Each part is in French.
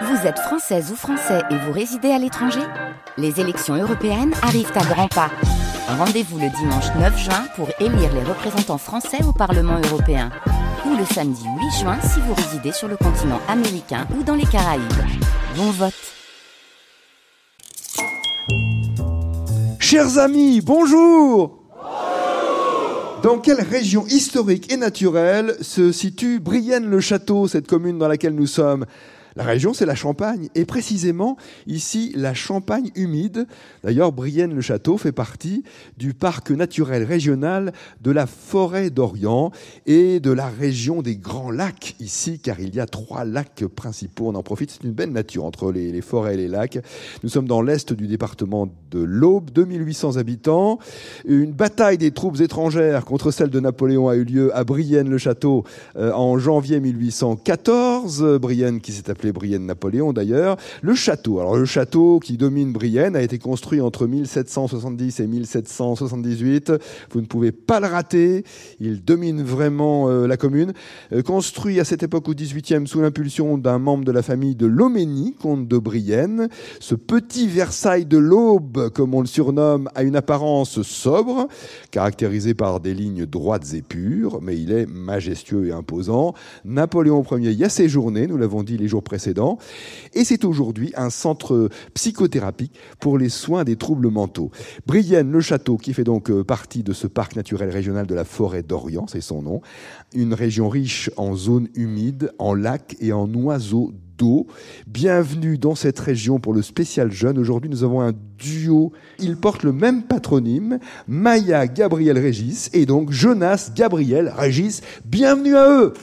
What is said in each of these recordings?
Vous êtes française ou français et vous résidez à l'étranger Les élections européennes arrivent à grands pas. Rendez-vous le dimanche 9 juin pour élire les représentants français au Parlement européen. Ou le samedi 8 juin si vous résidez sur le continent américain ou dans les Caraïbes. Bon vote Chers amis, bonjour dans quelle région historique et naturelle se situe Brienne-le-Château, cette commune dans laquelle nous sommes? La région, c'est la Champagne, et précisément ici, la Champagne humide. D'ailleurs, Brienne-le-Château fait partie du parc naturel régional de la forêt d'Orient et de la région des Grands Lacs ici, car il y a trois lacs principaux. On en profite, c'est une belle nature entre les, forêts et les lacs. Nous sommes dans l'est du département de l'Aube, 2800 habitants. Une bataille des troupes étrangères contre celle de Napoléon a eu lieu à Brienne-le-Château euh, en janvier 1814. Brienne qui s'est appelée Brienne-Napoléon d'ailleurs. Le château, alors le château qui domine Brienne a été construit entre 1770 et 1778. Vous ne pouvez pas le rater. Il domine vraiment euh, la commune. Euh, construit à cette époque au 18e sous l'impulsion d'un membre de la famille de Loménie, comte de Brienne. Ce petit Versailles de l'Aube, comme on le surnomme, a une apparence sobre, caractérisée par des lignes droites et pures, mais il est majestueux et imposant. Napoléon Ier y a séjourné, nous l'avons dit les jours Et c'est aujourd'hui un centre psychothérapique pour les soins des troubles mentaux. Brienne-le-Château, qui fait donc euh, partie de ce parc naturel régional de la forêt d'Orient, c'est son nom. Une région riche en zones humides, en lacs et en oiseaux d'eau. Bienvenue dans cette région pour le spécial jeune. Aujourd'hui, nous avons un duo. Ils portent le même patronyme, Maya Gabriel Régis et donc Jonas Gabriel Régis. Bienvenue à eux.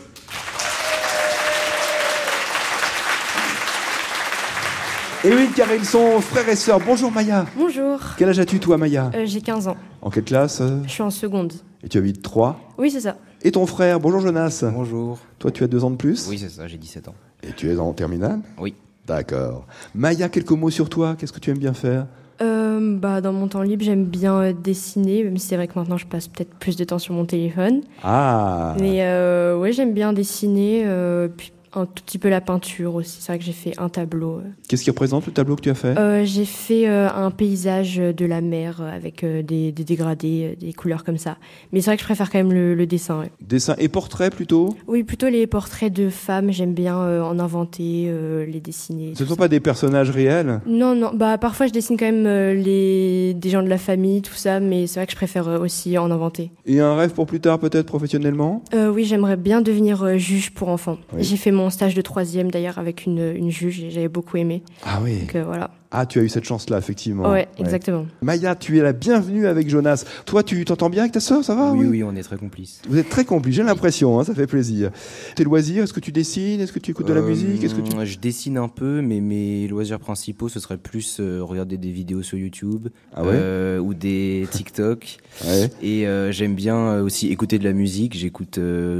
Et oui, car ils sont frères et sœurs. Bonjour Maya. Bonjour. Quel âge as-tu toi Maya euh, J'ai 15 ans. En quelle classe Je suis en seconde. Et tu habites 3 Oui, c'est ça. Et ton frère Bonjour Jonas. Bonjour. Toi tu as deux ans de plus Oui, c'est ça, j'ai 17 ans. Et tu es en terminale Oui. D'accord. Maya, quelques mots sur toi. Qu'est-ce que tu aimes bien faire euh, bah, Dans mon temps libre, j'aime bien euh, dessiner, même si c'est vrai que maintenant je passe peut-être plus de temps sur mon téléphone. Ah Mais euh, ouais, j'aime bien dessiner. puis un tout petit peu la peinture aussi. C'est vrai que j'ai fait un tableau. Euh. Qu'est-ce qui représente le tableau que tu as fait? Euh, J'ai fait euh, un paysage de la mer avec des, dégradés, des couleurs comme ça. Mais c'est vrai que je préfère quand même le, dessin. Dessin et portrait plutôt? Oui, plutôt les portraits de femmes. J'aime bien en inventer, les dessiner. Ce ne sont pas des personnages réels? Non, non. Bah, parfois, je dessine quand même les... des gens de la famille, tout ça. Mais c'est vrai que je préfère aussi en inventer. Et un rêve pour plus tard, peut-être professionnellement? Oui, j'aimerais bien devenir juge pour enfants. J'ai fait mon stage de troisième d'ailleurs avec une, une juge et j'avais beaucoup aimé. Ah oui. Donc, euh, voilà. Ah, tu as eu cette chance-là, effectivement. Ouais, exactement. Maya, tu es la bienvenue avec Jonas. Toi, tu t'entends bien avec ta sœur, ça va? Oui, oui, on est très complices. Vous êtes très complices, j'ai l'impression, hein, ça fait plaisir. Tes loisirs, est-ce que tu dessines? Est-ce que tu écoutes de la euh, musique? Est-ce que tu... Je dessine un peu, mais mes loisirs principaux, ce serait plus euh, regarder des vidéos sur YouTube ah ouais? ou des TikTok. ouais. Et j'aime bien aussi écouter de la musique. J'écoute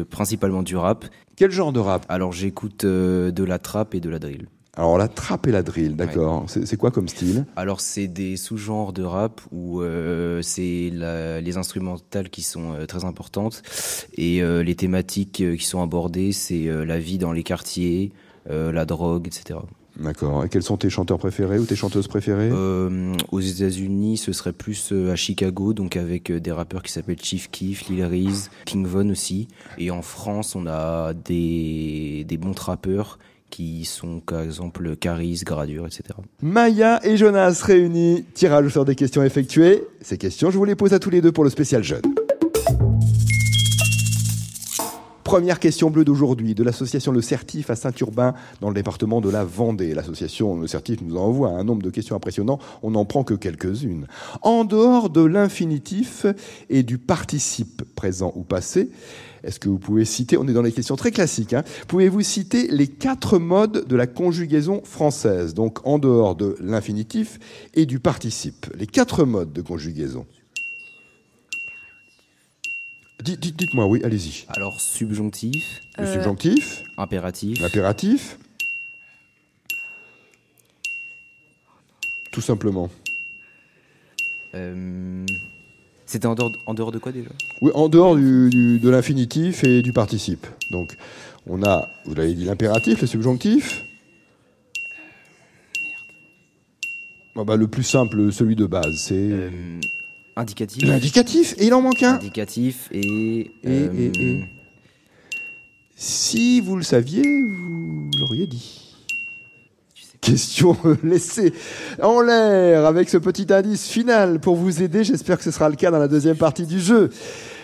principalement du rap. Quel genre de rap Alors j'écoute de la trap et de la drill. Alors la trappe et la drill, d'accord. C'est quoi comme style Alors c'est des sous-genres de rap où euh, c'est les instrumentales qui sont euh, très importantes et euh, les thématiques qui sont abordées, c'est la vie dans les quartiers, la drogue, etc. D'accord. Et quels sont tes chanteurs préférés ou tes chanteuses préférées? Aux États-Unis, ce serait plus à Chicago, donc avec des rappeurs qui s'appellent Chief Keef, Lil Reese, King Von aussi. Et en France, on a des, des bons trappeurs qui sont par exemple Caris, Gradure, etc. Maya et Jonas réunis, tirage au sort des questions effectuées. Ces questions, je vous les pose à tous les deux pour le spécial jeune. Première question bleue d'aujourd'hui de l'association Le Certif à Saint-Urbain dans le département de la Vendée. L'association Le Certif nous envoie un nombre de questions impressionnants, on n'en prend que quelques-unes. En dehors de l'infinitif et du participe présent ou passé, est-ce que vous pouvez citer, on est dans les questions très classiques, hein, pouvez-vous citer les quatre modes de la conjugaison française, donc en dehors de l'infinitif et du participe, les quatre modes de conjugaison Dites-moi, oui, allez-y. Alors, subjonctif. Le euh, subjonctif. Impératif. L'impératif. Tout simplement. Euh... C'était en dehors, en dehors de quoi déjà? Oui, en dehors du, de l'infinitif et du participe. Donc, on a, vous l'avez dit, l'impératif, le subjonctif. Ah bah, le plus simple, celui de base, c'est Indicatif. l'indicatif. Et il en manque un. Indicatif et. Et- euh, et- et. Si vous le saviez, vous l'auriez dit. Question laissée en l'air avec ce petit indice final pour vous aider. J'espère que ce sera le cas dans la deuxième partie du jeu.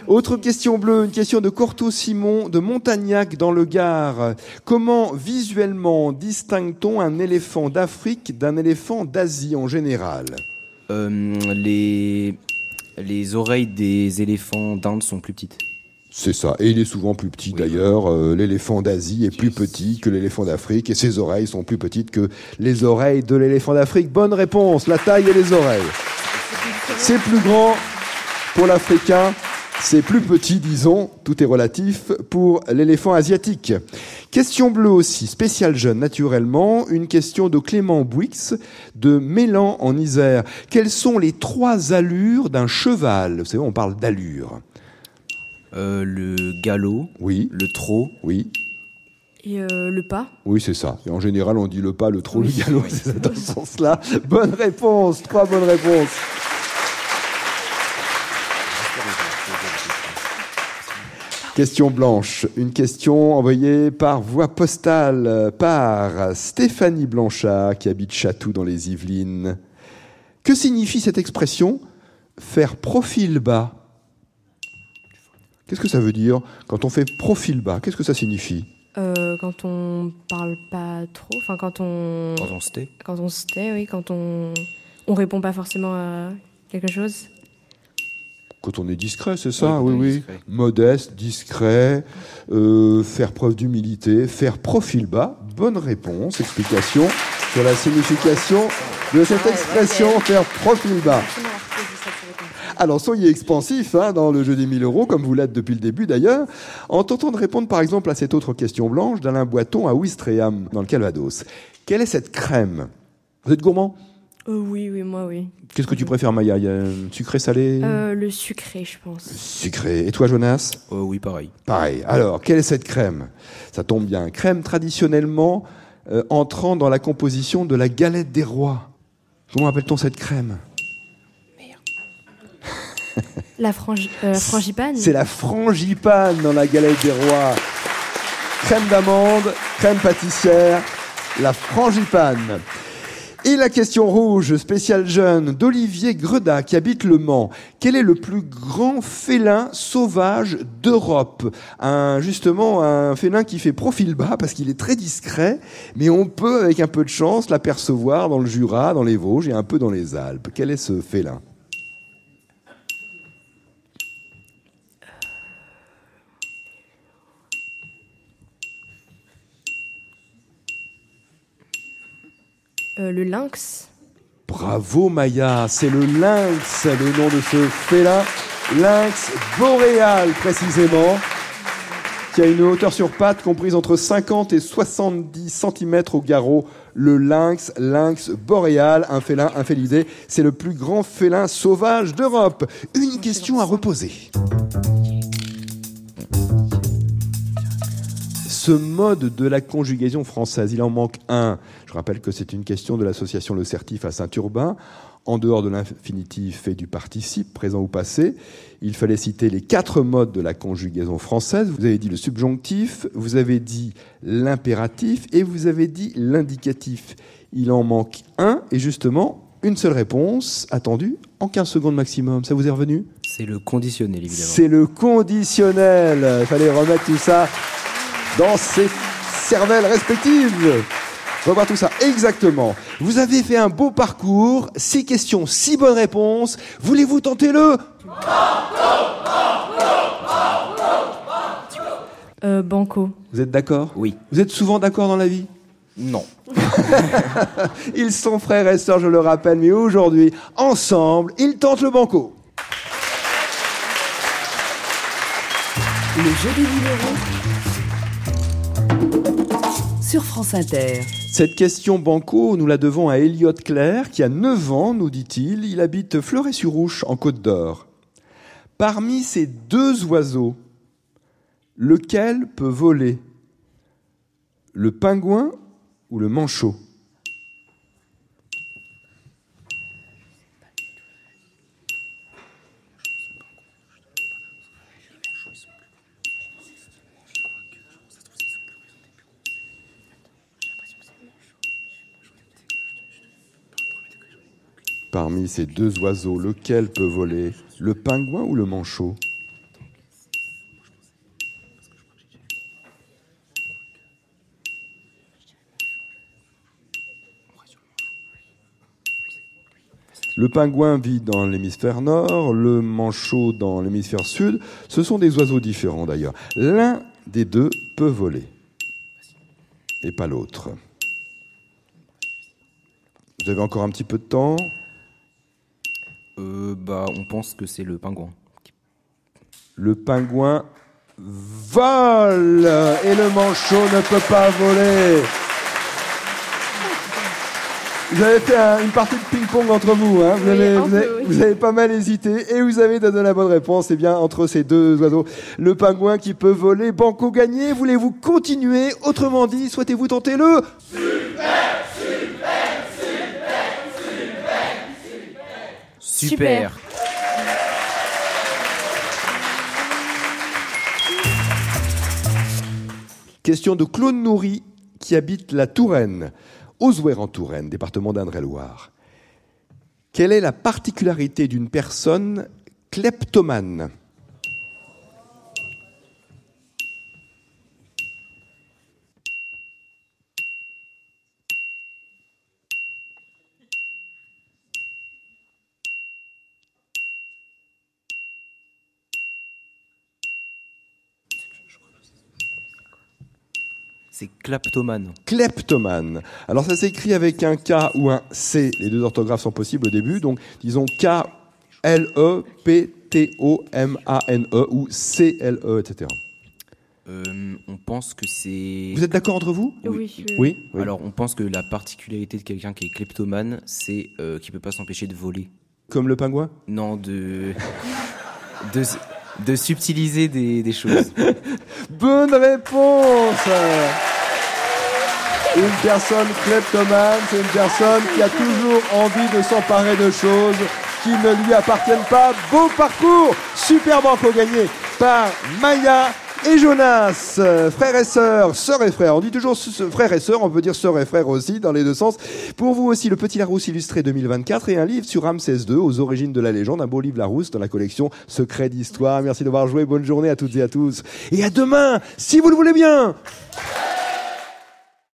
Autre question bleue, une question de Corto Simon de Montagnac dans le Gard. Comment visuellement distingue-t-on un éléphant d'Afrique d'un éléphant d'Asie en général? Euh, les, les oreilles des éléphants d'Inde sont plus petites. C'est ça. Et il est souvent plus petit d'ailleurs. Euh, l'éléphant d'Asie est plus petit que l'éléphant d'Afrique et ses oreilles sont plus petites que les oreilles de l'éléphant d'Afrique. Bonne réponse. La taille et les oreilles. C'est plus grand pour l'Africain. C'est plus petit, disons, tout est relatif, pour l'éléphant asiatique. Question bleue aussi, spécial jeune naturellement, une question de Clément Bouix de Mélan en Isère. Quelles sont les trois allures d'un cheval? Vous savez, on parle d'allure. Euh, le galop, Oui, le trot. oui. Et euh, le pas Oui, c'est ça. Et en général, on dit le pas, le trop, le galop, c'est dans ce sens-là. Bonne réponse, trois bonnes réponses. Question blanche, une question envoyée par voie postale par Stéphanie Blanchard qui habite Chatou dans les Yvelines. Que signifie cette expression faire profil bas Qu'est-ce que ça veut dire quand on fait profil bas? Qu'est-ce que ça signifie? Euh, Quand on parle pas trop, enfin quand on Quand on se tait. quand on se tait, oui, quand on on répond pas forcément à quelque chose. Quand on est discret, c'est ça, oui, Oui, oui. discret. Modeste, discret, euh, faire preuve d'humilité, faire profil bas. Bonne réponse, explication sur la signification de cette expression, faire profil bas. Alors soyez expansif hein, dans le jeu des 1000 euros, comme vous l'êtes depuis le début d'ailleurs, en tentant de répondre par exemple à cette autre question blanche d'Alain Boiton à Ouistreham, dans le Calvados. Quelle est cette crème? Vous êtes gourmand? Euh, oui, oui, moi, oui. Qu'est-ce que tu préfères, Maya? Il y a un Sucré, salé? Euh, le sucré, je pense. Sucré. Et toi, Jonas? Oh, oui, pareil. Pareil. Alors, quelle est cette crème? Ça tombe bien. Crème traditionnellement euh, entrant dans la composition de la galette des rois. Comment appelle-t-on cette crème? La frangi- euh, frangipane. C'est la frangipane dans la galette des rois. Crème d'amande, crème pâtissière, la frangipane. Et la question rouge, spéciale jeune, d'Olivier Greda, qui habite Le Mans. Quel est le plus grand félin sauvage d'Europe? Un, Justement, un félin qui fait profil bas parce qu'il est très discret, mais on peut, avec un peu de chance, l'apercevoir dans le Jura, dans les Vosges et un peu dans les Alpes. Quel est ce félin? Euh, le lynx. Bravo Maya, c'est le lynx, le nom de ce félin, lynx boréal précisément, qui a une hauteur sur pattes comprise entre 50 et 70 cm au garrot. Le lynx, lynx boréal, un félin infélisé, c'est le plus grand félin sauvage d'Europe. Une question à reposer. Ce mode de la conjugaison française, il en manque un. Je rappelle que c'est une question de l'association Le Certif à Saint-Urbain. En dehors de l'infinitif et du participe, présent ou passé, il fallait citer les quatre modes de la conjugaison française. Vous avez dit le subjonctif, vous avez dit l'impératif et vous avez dit l'indicatif. Il en manque un et justement, une seule réponse attendue en 15 secondes maximum. Ça vous est revenu? C'est le conditionnel, évidemment. c'est le conditionnel. Il fallait remettre tout ça dans ses cervelles respectives. Revoir tout ça exactement. Vous avez fait un beau parcours, six questions, six bonnes réponses. Voulez-vous tenter le Euh, banco. Vous êtes d'accord Oui. Vous êtes souvent d'accord dans la vie Non. Ils sont frères et sœurs, je le rappelle, mais aujourd'hui, ensemble, ils tentent le banco. Le jeu des 1000 euros Inter. Cette question banco, nous la devons à Elliot Claire, qui a 9 ans, nous dit-il. Il habite Fleuret-sur-Ouche, en Côte d'Or. Parmi ces deux oiseaux, lequel peut voler? Le pingouin ou le manchot? Parmi ces deux oiseaux, lequel peut voler Le pingouin ou le manchot? Le pingouin vit dans l'hémisphère nord, le manchot dans l'hémisphère sud. Ce sont des oiseaux différents d'ailleurs. L'un des deux peut voler et pas l'autre. Vous avez encore un petit peu de temps? Euh, bah, on pense que c'est le pingouin. Le pingouin vole et le manchot ne peut pas voler. Vous avez fait un- une partie de ping-pong entre vous, hein. vous, Oui, avez, vous peu, avez- oui. vous avez pas mal hésité et vous avez donné la bonne réponse. C'est bien entre ces deux oiseaux. Le pingouin qui peut voler, banco gagné. Voulez-vous continuer? Autrement dit, souhaitez-vous tenter le Super. Question de Claude Nourri qui habite la Touraine, Osouer en Touraine, département d'Indre-et-Loire. Quelle est la particularité d'une personne kleptomane? C'est kleptomane. Kleptomane. Alors ça s'écrit avec un K ou un C. Les deux orthographes sont possibles au début. Donc disons K-L-E-P-T-O-M-A-N-E ou C-L-E, etc. Euh, on pense que c'est. Vous êtes d'accord entre vous? Oui, oui. Oui. oui. Alors, on pense que la particularité de quelqu'un qui est kleptomane, c'est euh, qu'il peut pas s'empêcher de voler. Comme le pingouin? Non, de. de, de subtiliser des, choses. Bonne réponse Une personne kleptomane, c'est une personne qui a toujours envie de s'emparer de choses qui ne lui appartiennent pas. Beau parcours Super banco gagné par Maya et Jonas, euh, frères et sœurs, sœurs et frères. On dit toujours frères et sœurs, on peut dire sœurs et frères aussi, dans les deux sens. Pour vous aussi, le Petit Larousse illustré 2024 et un livre sur Ramsès II, aux origines de la légende, un beau livre Larousse dans la collection Secrets d'Histoire. Merci d'avoir joué, bonne journée à toutes et à tous. Et à demain, si vous le voulez bien